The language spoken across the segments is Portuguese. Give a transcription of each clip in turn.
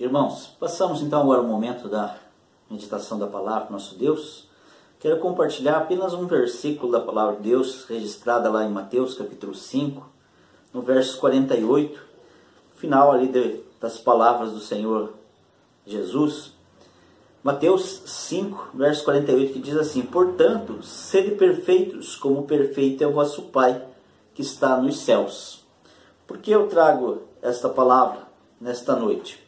Irmãos, passamos então agora o momento da meditação da palavra nosso Deus. Quero compartilhar apenas um versículo da palavra de Deus, registrada lá em Mateus capítulo 5, no verso 48, final ali de, das palavras do Senhor Jesus. Mateus 5, verso 48, que diz assim: Portanto, sede perfeitos, como perfeito é o vosso Pai que está nos céus. Por que eu trago esta palavra nesta noite?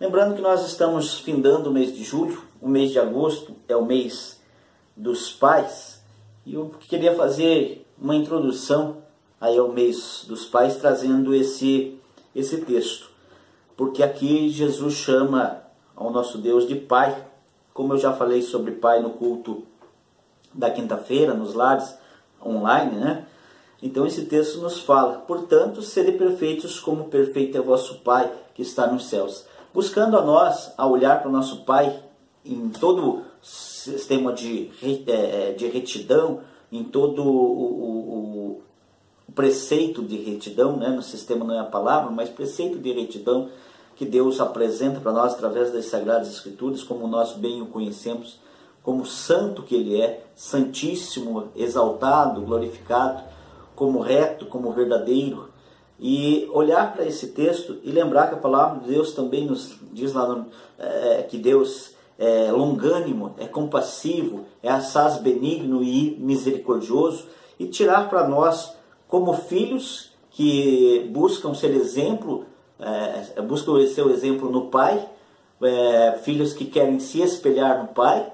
Lembrando que nós estamos findando o mês de julho, o mês de agosto é o mês dos pais, e eu queria fazer uma introdução aí ao mês dos pais trazendo esse esse texto. Porque aqui Jesus chama ao nosso Deus de Pai, como eu já falei sobre Pai no culto da quinta-feira, nos lares online, né? Então esse texto nos fala, portanto, sede perfeitos como perfeito é vosso Pai que está nos céus. Buscando a nós, a olhar para o nosso Pai em todo o sistema de, é, é, de retidão, em todo o, o, o preceito de retidão, né? no sistema não é a palavra, mas preceito de retidão que Deus apresenta para nós através das Sagradas Escrituras, como nós bem o conhecemos, como santo que Ele é, santíssimo, exaltado, glorificado como reto, como verdadeiro, e olhar para esse texto e lembrar que a palavra de Deus também nos diz lá no, é, que Deus é longânimo, é compassivo, é assaz benigno e misericordioso, e tirar para nós, como filhos que buscam ser exemplo, é, buscam ser o exemplo no Pai, é, filhos que querem se espelhar no Pai,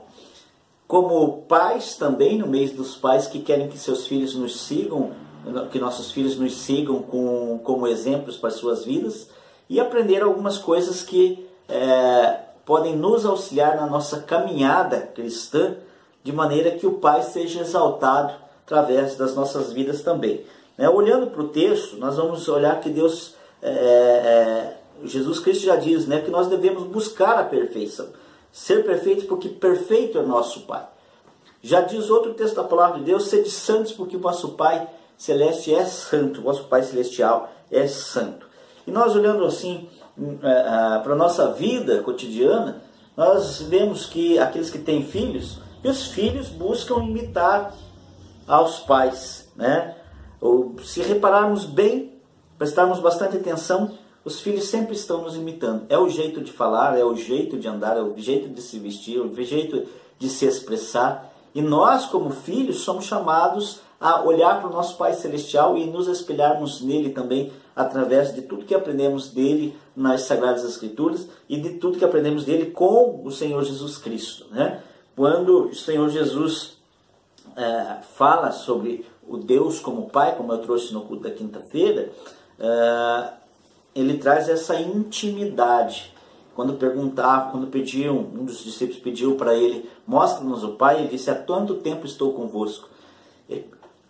como pais também, no meio dos pais que querem que seus filhos nos sigam que nossos filhos nos sigam com, como exemplos para suas vidas e aprender algumas coisas que é, podem nos auxiliar na nossa caminhada cristã, de maneira que o Pai seja exaltado através das nossas vidas também. Né? Olhando para o texto, nós vamos olhar que Deus, é, é, Jesus Cristo já diz né, que nós devemos buscar a perfeição, ser perfeitos porque perfeito é nosso Pai. Já diz outro texto da palavra de Deus, sede santos porque o vosso Pai celeste é santo, vosso Pai celestial é santo. E nós olhando assim hum, é, é, para a nossa vida cotidiana, nós vemos que aqueles que têm filhos, os filhos buscam imitar aos pais, né? Ou, se repararmos bem, prestarmos bastante atenção, os filhos sempre estão nos imitando. É o jeito de falar, é o jeito de andar, é o jeito de se vestir, é o jeito de se expressar. E nós, como filhos, somos chamados a olhar para o nosso Pai Celestial e nos espelharmos nele também através de tudo que aprendemos dele nas Sagradas Escrituras e de tudo que aprendemos dele com o Senhor Jesus Cristo. Né? Quando o Senhor Jesus é, fala sobre o Deus como Pai, como eu trouxe no culto da quinta-feira, é, ele traz essa intimidade. Quando perguntar, quando pediam, um dos discípulos pediu para ele, mostra-nos o Pai, ele disse, há tanto tempo estou convosco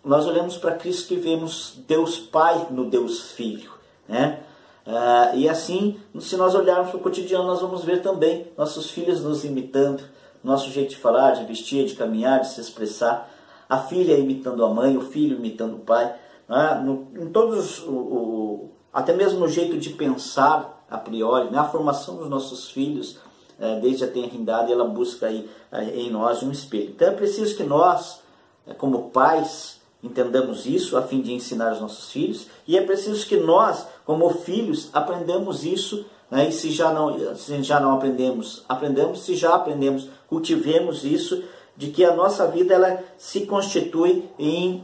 nós olhamos para Cristo e vemos Deus Pai no Deus Filho. Né? Uh, e assim, se nós olharmos para o cotidiano, nós vamos ver também nossos filhos nos imitando, nosso jeito de falar, de vestir, de caminhar, de se expressar, a filha imitando a mãe, o filho imitando o pai, né? no, em todos, o, o, até mesmo no jeito de pensar a priori, né? a formação dos nossos filhos, uh, desde a tenrindade, ela busca aí, uh, em nós um espelho. Então é preciso que nós, eh, como pais, Entendamos isso a fim de ensinar os nossos filhos e é preciso que nós, como filhos, aprendamos isso. Né? E se já, não, se já não aprendemos, aprendamos. Se já aprendemos, cultivemos isso, de que a nossa vida ela se constitui em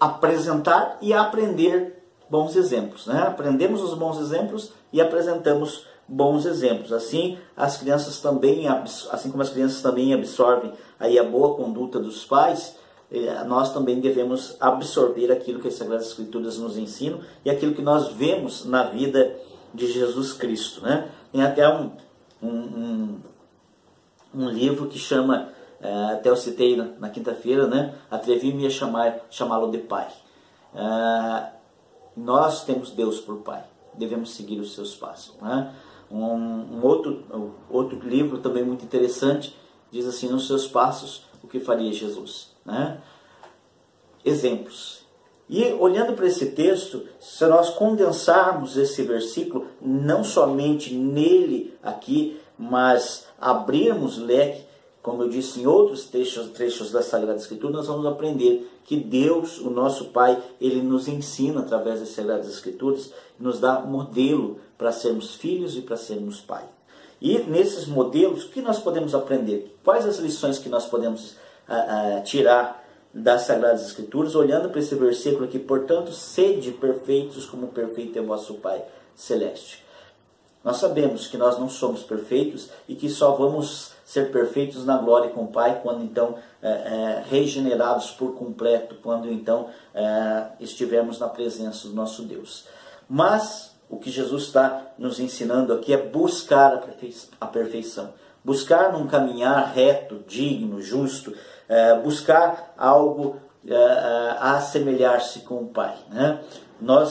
apresentar e aprender bons exemplos. Né? Aprendemos os bons exemplos e apresentamos bons exemplos. Assim, as crianças também, assim como as crianças também absorvem aí a boa conduta dos pais, nós também devemos absorver aquilo que as Sagradas Escrituras nos ensinam e aquilo que nós vemos na vida de Jesus Cristo. Né? Tem até um, um, um, um livro que chama, é, até eu citei na, na quinta-feira, né? Atrevi-me a chamá-lo de Pai. É, nós temos Deus por Pai, devemos seguir os seus passos. Né? Um, um, outro, um outro livro também muito interessante diz assim: Nos seus passos, o que faria Jesus? Né? Exemplos. E olhando para esse texto, se nós condensarmos esse versículo, não somente nele aqui, mas abrirmos leque, como eu disse em outros trechos, trechos da Sagrada Escritura, nós vamos aprender que Deus, o nosso Pai, ele nos ensina através das Sagradas Escrituras, nos dá modelo para sermos filhos e para sermos pai. E nesses modelos, o que nós podemos aprender? Quais as lições que nós podemos ah, ah, tirar das Sagradas Escrituras, olhando para esse versículo aqui, portanto, sede perfeitos como perfeito é vosso Pai Celeste. Nós sabemos que nós não somos perfeitos e que só vamos ser perfeitos na glória com o Pai quando então é, é, regenerados por completo, quando então é, estivermos na presença do nosso Deus. Mas o que Jesus está nos ensinando aqui é buscar a perfeição, buscar num caminhar reto, digno, justo, é, buscar algo é, é, a assemelhar-se com o Pai. Né? Nós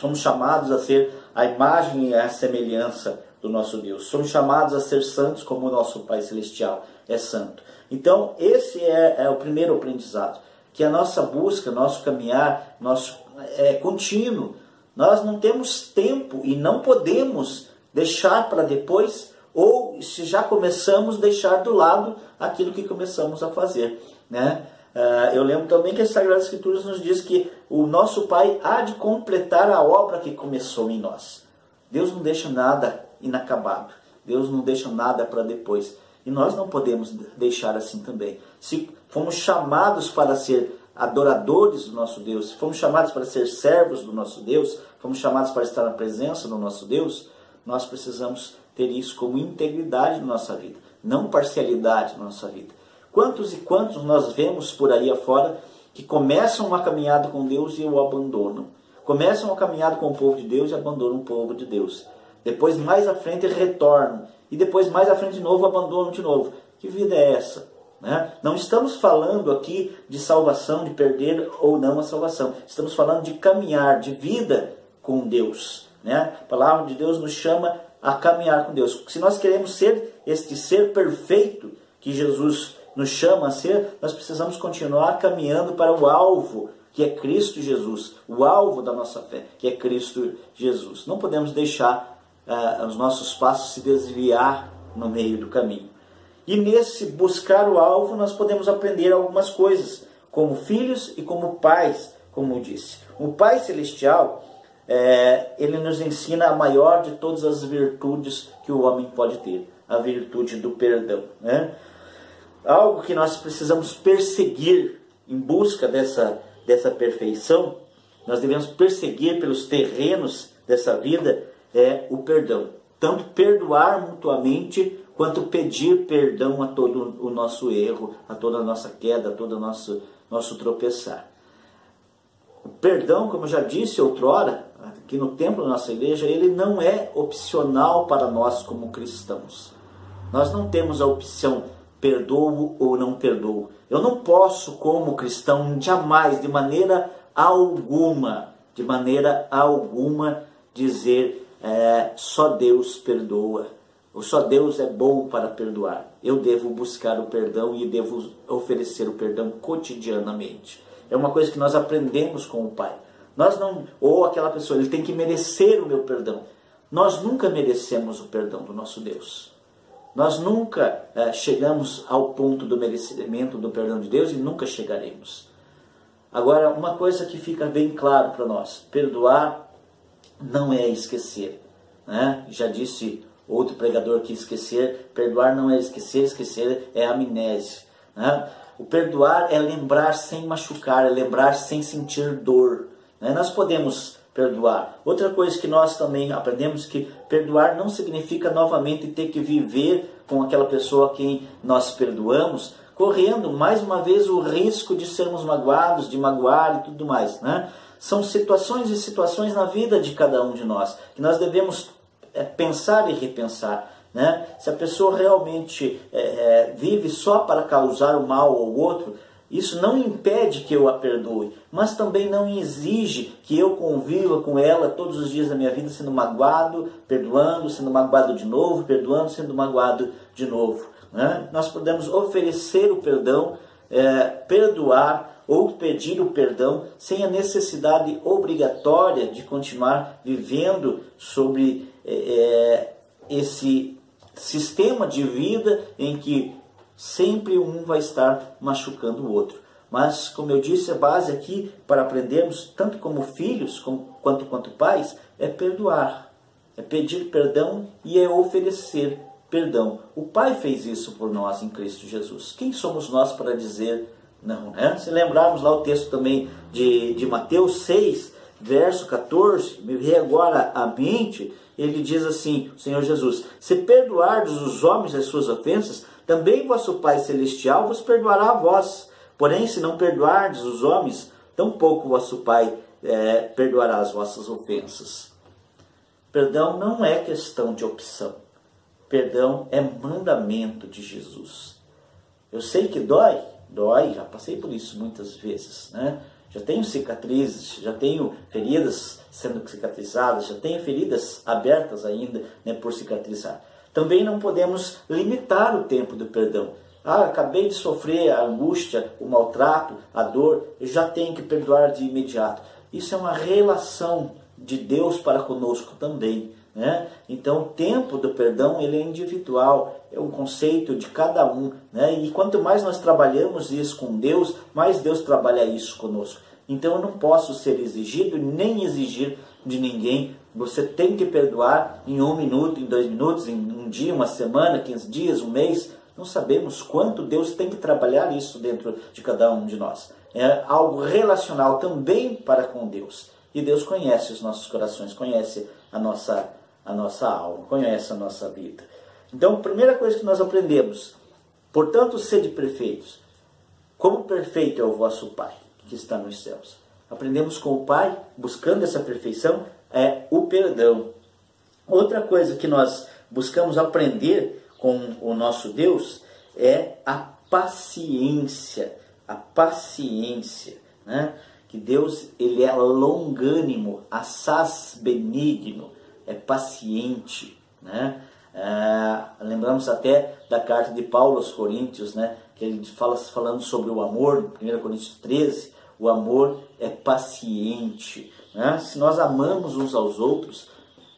somos chamados a ser a imagem e a semelhança do nosso Deus. Somos chamados a ser santos como o nosso Pai Celestial é santo. Então, esse é, é o primeiro aprendizado, que a nossa busca, nosso caminhar, nosso é contínuo. Nós não temos tempo e não podemos deixar para depois ou se já começamos, deixar do lado aquilo que começamos a fazer. Né? Uh, eu lembro também que as Sagradas Escrituras nos diz que o nosso Pai há de completar a obra que começou em nós. Deus não deixa nada inacabado. Deus não deixa nada para depois. E nós não podemos deixar assim também. Se fomos chamados para ser adoradores do nosso Deus, se fomos chamados para ser servos do nosso Deus, fomos chamados para estar na presença do nosso Deus, nós precisamos ter isso como integridade na nossa vida, não parcialidade na nossa vida. Quantos e quantos nós vemos por aí afora que começam uma caminhada com Deus e o abandonam? Começam uma caminhada com o povo de Deus e abandonam o povo de Deus. Depois, mais à frente, retornam. E depois, mais à frente de novo, abandonam de novo. Que vida é essa? Né? Não estamos falando aqui de salvação, de perder ou não a salvação. Estamos falando de caminhar, de vida com Deus. Né? A palavra de Deus nos chama a caminhar com Deus. Se nós queremos ser este ser perfeito que Jesus nos chama a ser, nós precisamos continuar caminhando para o alvo, que é Cristo Jesus, o alvo da nossa fé, que é Cristo Jesus. Não podemos deixar uh, os nossos passos se desviar no meio do caminho. E nesse buscar o alvo, nós podemos aprender algumas coisas, como filhos e como pais, como disse. O Pai Celestial, é, ele nos ensina a maior de todas as virtudes que o homem pode ter, a virtude do perdão. Né? Algo que nós precisamos perseguir em busca dessa, dessa perfeição, nós devemos perseguir pelos terrenos dessa vida é o perdão. Tanto perdoar mutuamente, quanto pedir perdão a todo o nosso erro, a toda a nossa queda, a todo o nosso, nosso tropeçar. Perdão, como eu já disse outrora, aqui no templo da nossa igreja, ele não é opcional para nós como cristãos. Nós não temos a opção perdoo ou não perdoo. Eu não posso, como cristão, jamais, de maneira alguma, de maneira alguma, dizer é, só Deus perdoa, ou só Deus é bom para perdoar. Eu devo buscar o perdão e devo oferecer o perdão cotidianamente. É uma coisa que nós aprendemos com o Pai. Nós não, ou aquela pessoa, ele tem que merecer o meu perdão. Nós nunca merecemos o perdão do nosso Deus. Nós nunca é, chegamos ao ponto do merecimento do perdão de Deus e nunca chegaremos. Agora, uma coisa que fica bem claro para nós: perdoar não é esquecer. Né? Já disse outro pregador que esquecer, perdoar não é esquecer, esquecer é amnésia. Né? O perdoar é lembrar sem machucar, é lembrar sem sentir dor. Né? Nós podemos perdoar. Outra coisa que nós também aprendemos que perdoar não significa novamente ter que viver com aquela pessoa a quem nós perdoamos, correndo mais uma vez o risco de sermos magoados, de magoar e tudo mais. Né? São situações e situações na vida de cada um de nós que nós devemos é, pensar e repensar. Né? Se a pessoa realmente é, é, vive só para causar o mal ao outro, isso não impede que eu a perdoe, mas também não exige que eu conviva com ela todos os dias da minha vida sendo magoado, perdoando, sendo magoado de novo, perdoando, sendo magoado de novo. Né? Nós podemos oferecer o perdão é, perdoar ou pedir o perdão sem a necessidade obrigatória de continuar vivendo sobre é, é esse sistema de vida em que sempre um vai estar machucando o outro. Mas, como eu disse, a base aqui para aprendermos, tanto como filhos como, quanto quanto pais, é perdoar, é pedir perdão e é oferecer perdão. O Pai fez isso por nós em Cristo Jesus. Quem somos nós para dizer não? Né? Se lembrarmos lá o texto também de, de Mateus 6, verso 14, me veio agora à mente, ele diz assim, o Senhor Jesus, se perdoardes os homens as suas ofensas, também vosso Pai Celestial vos perdoará a vós. Porém, se não perdoardes os homens, tampouco vosso Pai é, perdoará as vossas ofensas. Perdão não é questão de opção. Perdão é mandamento de Jesus. Eu sei que dói, dói, já passei por isso muitas vezes, né? Já tenho cicatrizes, já tenho feridas sendo cicatrizadas, já tenho feridas abertas ainda né, por cicatrizar. Também não podemos limitar o tempo do perdão. Ah, acabei de sofrer a angústia, o maltrato, a dor, eu já tenho que perdoar de imediato. Isso é uma relação de Deus para conosco também. Né? Então, o tempo do perdão ele é individual, é um conceito de cada um. Né? E quanto mais nós trabalhamos isso com Deus, mais Deus trabalha isso conosco. Então, eu não posso ser exigido nem exigir de ninguém. Você tem que perdoar em um minuto, em dois minutos, em um dia, uma semana, quinze dias, um mês. Não sabemos quanto Deus tem que trabalhar isso dentro de cada um de nós. É algo relacional também para com Deus. E Deus conhece os nossos corações, conhece a nossa a nossa alma, conhece a nossa vida. Então, a primeira coisa que nós aprendemos, portanto, sede perfeitos, como perfeito é o vosso Pai que está nos céus. Aprendemos com o Pai, buscando essa perfeição, é o perdão. Outra coisa que nós buscamos aprender com o nosso Deus é a paciência. A paciência, né? Que Deus ele é longânimo, assaz benigno é paciente, né? É, lembramos até da carta de Paulo aos Coríntios, né? Que ele fala falando sobre o amor, 1 Coríntios 13, o amor é paciente. Né? Se nós amamos uns aos outros,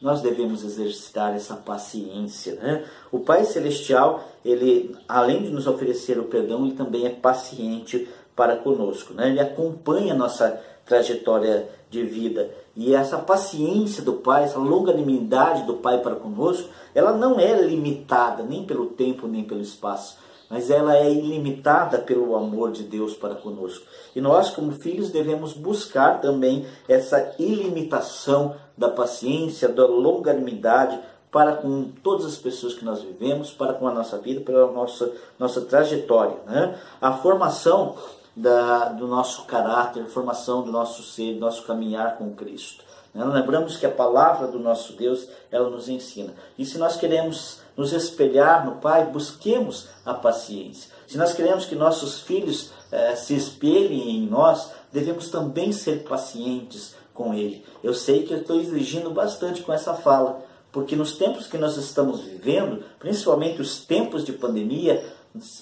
nós devemos exercitar essa paciência. Né? O Pai Celestial, ele, além de nos oferecer o perdão, ele também é paciente para conosco. Né? Ele acompanha a nossa trajetória de vida. E essa paciência do Pai, essa longanimidade do Pai para conosco, ela não é limitada nem pelo tempo nem pelo espaço, mas ela é ilimitada pelo amor de Deus para conosco. E nós, como filhos, devemos buscar também essa ilimitação da paciência, da longanimidade para com todas as pessoas que nós vivemos, para com a nossa vida, pela nossa, nossa trajetória. Né? A formação da, do nosso caráter, formação do nosso ser, do nosso caminhar com Cristo. Né? Lembramos que a palavra do nosso Deus, ela nos ensina. E se nós queremos nos espelhar no Pai, busquemos a paciência. Se nós queremos que nossos filhos eh, se espelhem em nós, devemos também ser pacientes com Ele. Eu sei que eu estou exigindo bastante com essa fala, porque nos tempos que nós estamos vivendo, principalmente os tempos de pandemia,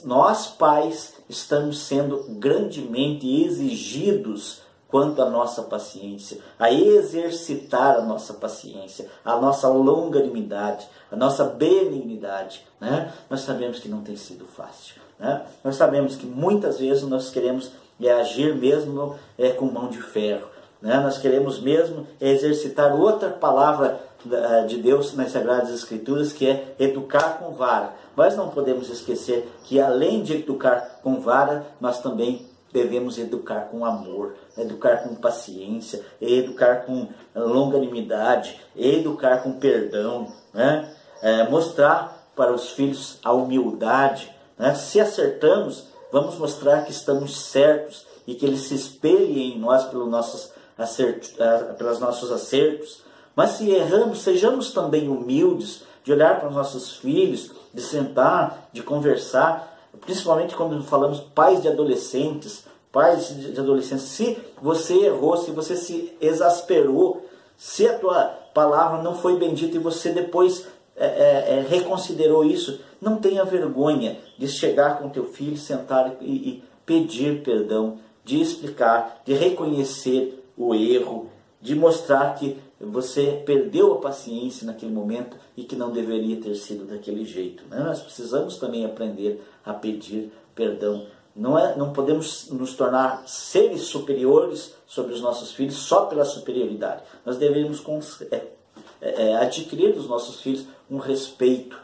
nós pais estamos sendo grandemente exigidos quanto à nossa paciência, a exercitar a nossa paciência, a nossa longanimidade, a nossa benignidade. Né? Nós sabemos que não tem sido fácil. Né? Nós sabemos que muitas vezes nós queremos é, agir mesmo é, com mão de ferro. Né? Nós queremos mesmo exercitar outra palavra de Deus nas Sagradas Escrituras, que é educar com vara. Mas não podemos esquecer que além de educar com vara, nós também devemos educar com amor, educar com paciência, educar com longanimidade, educar com perdão, né? É, mostrar para os filhos a humildade. Né? Se acertamos, vamos mostrar que estamos certos e que eles se espelhem em nós pelos nossos pelos nossos acertos. Mas se erramos, sejamos também humildes de olhar para os nossos filhos, de sentar, de conversar, principalmente quando falamos pais de adolescentes, pais de adolescentes. Se você errou, se você se exasperou, se a tua palavra não foi bendita e você depois é, é, é, reconsiderou isso, não tenha vergonha de chegar com teu filho, sentar e, e pedir perdão, de explicar, de reconhecer o erro, de mostrar que você perdeu a paciência naquele momento e que não deveria ter sido daquele jeito. Né? Nós precisamos também aprender a pedir perdão. Não, é, não podemos nos tornar seres superiores sobre os nossos filhos só pela superioridade. Nós devemos é, é, é, adquirir dos nossos filhos um respeito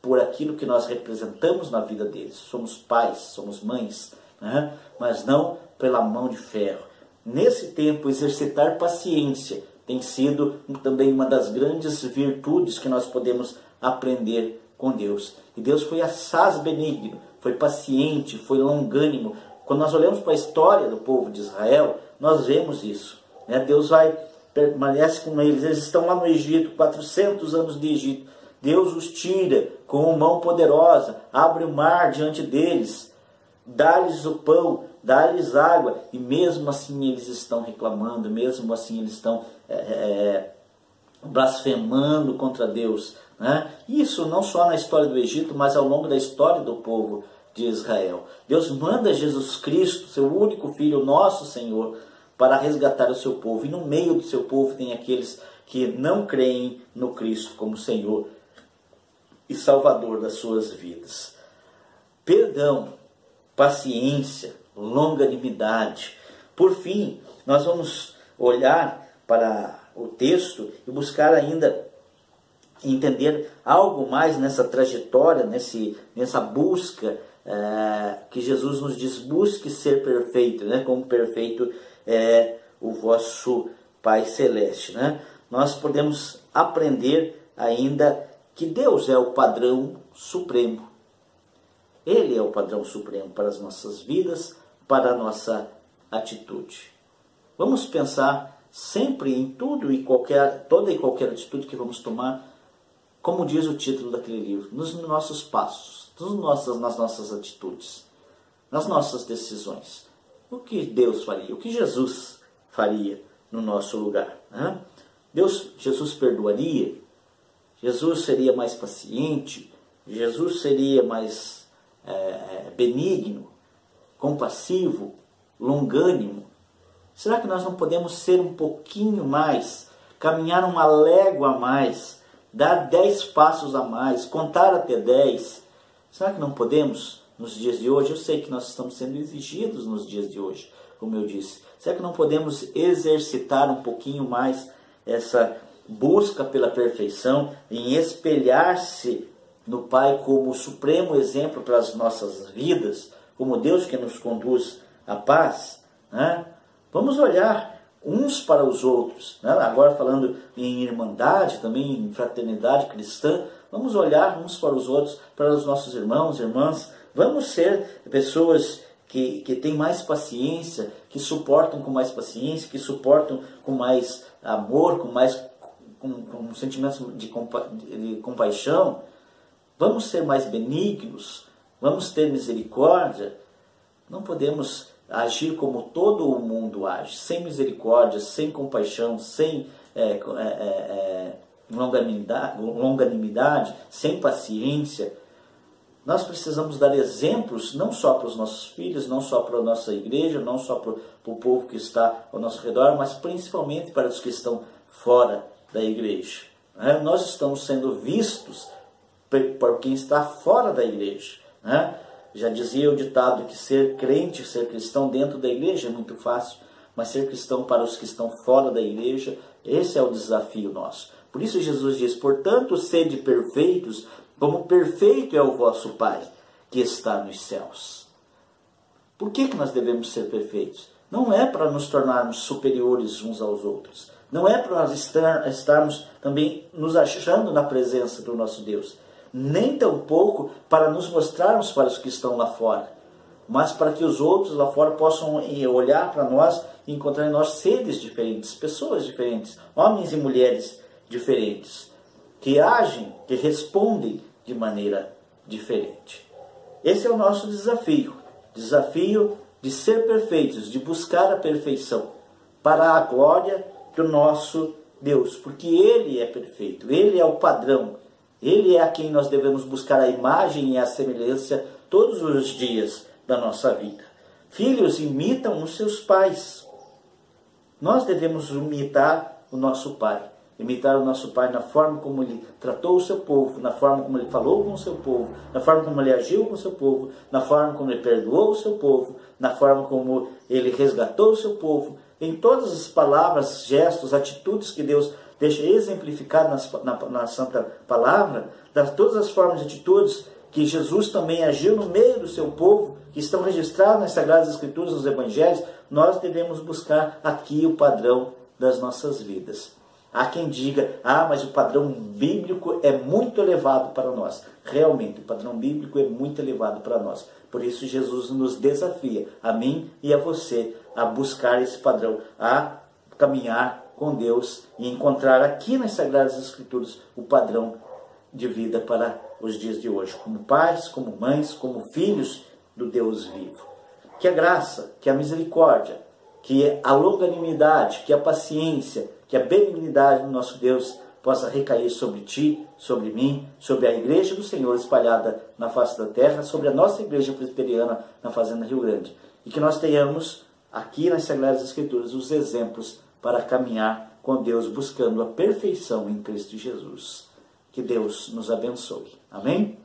por aquilo que nós representamos na vida deles. Somos pais, somos mães, né? mas não pela mão de ferro. Nesse tempo, exercitar paciência tem sido também uma das grandes virtudes que nós podemos aprender com Deus. E Deus foi assaz benigno, foi paciente, foi longânimo. Quando nós olhamos para a história do povo de Israel, nós vemos isso. Né? Deus vai, permanece com eles. Eles estão lá no Egito, 400 anos de Egito. Deus os tira com uma mão poderosa, abre o mar diante deles, dá-lhes o pão, dá-lhes água, e mesmo assim eles estão reclamando, mesmo assim eles estão é, é, é, blasfemando contra Deus. Né? Isso não só na história do Egito, mas ao longo da história do povo de Israel. Deus manda Jesus Cristo, seu único filho, nosso Senhor, para resgatar o seu povo. E no meio do seu povo tem aqueles que não creem no Cristo como Senhor e Salvador das suas vidas. Perdão, paciência, longanimidade. Por fim, nós vamos olhar para o texto e buscar ainda entender algo mais nessa trajetória, nesse, nessa busca é, que Jesus nos diz: busque ser perfeito, né? como perfeito é o vosso Pai Celeste. Né? Nós podemos aprender ainda que Deus é o padrão supremo. Ele é o padrão supremo para as nossas vidas, para a nossa atitude. Vamos pensar sempre em tudo e qualquer, toda e qualquer atitude que vamos tomar, como diz o título daquele livro, nos nossos passos, nos nas nossas atitudes, nas nossas decisões. O que Deus faria, o que Jesus faria no nosso lugar. Né? Deus, Jesus perdoaria, Jesus seria mais paciente, Jesus seria mais é, benigno, compassivo, longânimo, Será que nós não podemos ser um pouquinho mais, caminhar uma légua a mais, dar dez passos a mais, contar até dez? Será que não podemos nos dias de hoje? Eu sei que nós estamos sendo exigidos nos dias de hoje, como eu disse. Será que não podemos exercitar um pouquinho mais essa busca pela perfeição, em espelhar-se no Pai como o supremo exemplo para as nossas vidas, como Deus que nos conduz à paz? Né? Vamos olhar uns para os outros. Né? Agora falando em irmandade, também em fraternidade cristã, vamos olhar uns para os outros, para os nossos irmãos, irmãs. Vamos ser pessoas que, que têm mais paciência, que suportam com mais paciência, que suportam com mais amor, com mais com, com sentimentos de, compa, de compaixão. Vamos ser mais benignos, vamos ter misericórdia. Não podemos agir como todo o mundo age, sem misericórdia, sem compaixão, sem é, é, é, é, longanimidade, longanimidade, sem paciência. Nós precisamos dar exemplos não só para os nossos filhos, não só para a nossa igreja, não só para, o povo que está ao nosso redor, mas principalmente para os que estão fora da igreja. Né? Nós estamos sendo vistos por quem está fora da igreja. Né? Já dizia o ditado que ser crente, ser cristão dentro da igreja é muito fácil, mas ser cristão para os que estão fora da igreja, esse é o desafio nosso. Por isso Jesus diz: portanto, sede perfeitos, como perfeito é o vosso Pai que está nos céus. Por que, que nós devemos ser perfeitos? Não é para nos tornarmos superiores uns aos outros. Não é para nós estar, estarmos também nos achando na presença do nosso Deus nem tampouco para nos mostrarmos para os que estão lá fora, mas para que os outros lá fora possam eh, olhar para nós e encontrar em nós seres diferentes, pessoas diferentes, homens e mulheres diferentes, que agem, que respondem de maneira diferente. Esse é o nosso desafio, desafio de ser perfeitos, de buscar a perfeição para a glória do nosso Deus, porque Ele é perfeito, Ele é o padrão, ele é a quem nós devemos buscar a imagem e a semelhança todos os dias da nossa vida. Filhos imitam os seus pais. Nós devemos imitar o nosso pai. Imitar o nosso pai na forma como ele tratou o seu povo, na forma como ele falou com o seu povo, na forma como ele agiu com o seu povo, na forma como ele perdoou o seu povo, na forma como ele resgatou o seu povo. Em todas as palavras, gestos, atitudes que Deus deixa exemplificado na, na Santa Palavra, das todas as formas de atitudes que Jesus também agiu no meio do seu povo, que estão registrados nas Sagradas Escrituras, nos Evangelhos, nós devemos buscar aqui o padrão das nossas vidas. Há quem diga, ah, mas o padrão bíblico é muito elevado para nós. Realmente, o padrão bíblico é muito elevado para nós. Por isso, Jesus nos desafia, a mim e a você, a buscar esse padrão, a caminhar com Deus e encontrar aqui nas Sagradas Escrituras o padrão de vida para os dias de hoje, como pais, como mães, como filhos do Deus vivo. Que a graça, que a misericórdia, que a longanimidade, que a paciência, que a benignidade do nosso Deus possa recair sobre ti, sobre mim, sobre a igreja do Senhor espalhada na face da terra, sobre a nossa igreja presbiteriana na Fazenda Rio Grande. E que nós tenhamos aqui nas Sagradas Escrituras os exemplos para caminhar com Deus buscando a perfeição em Cristo Jesus. Que Deus nos abençoe. Amém?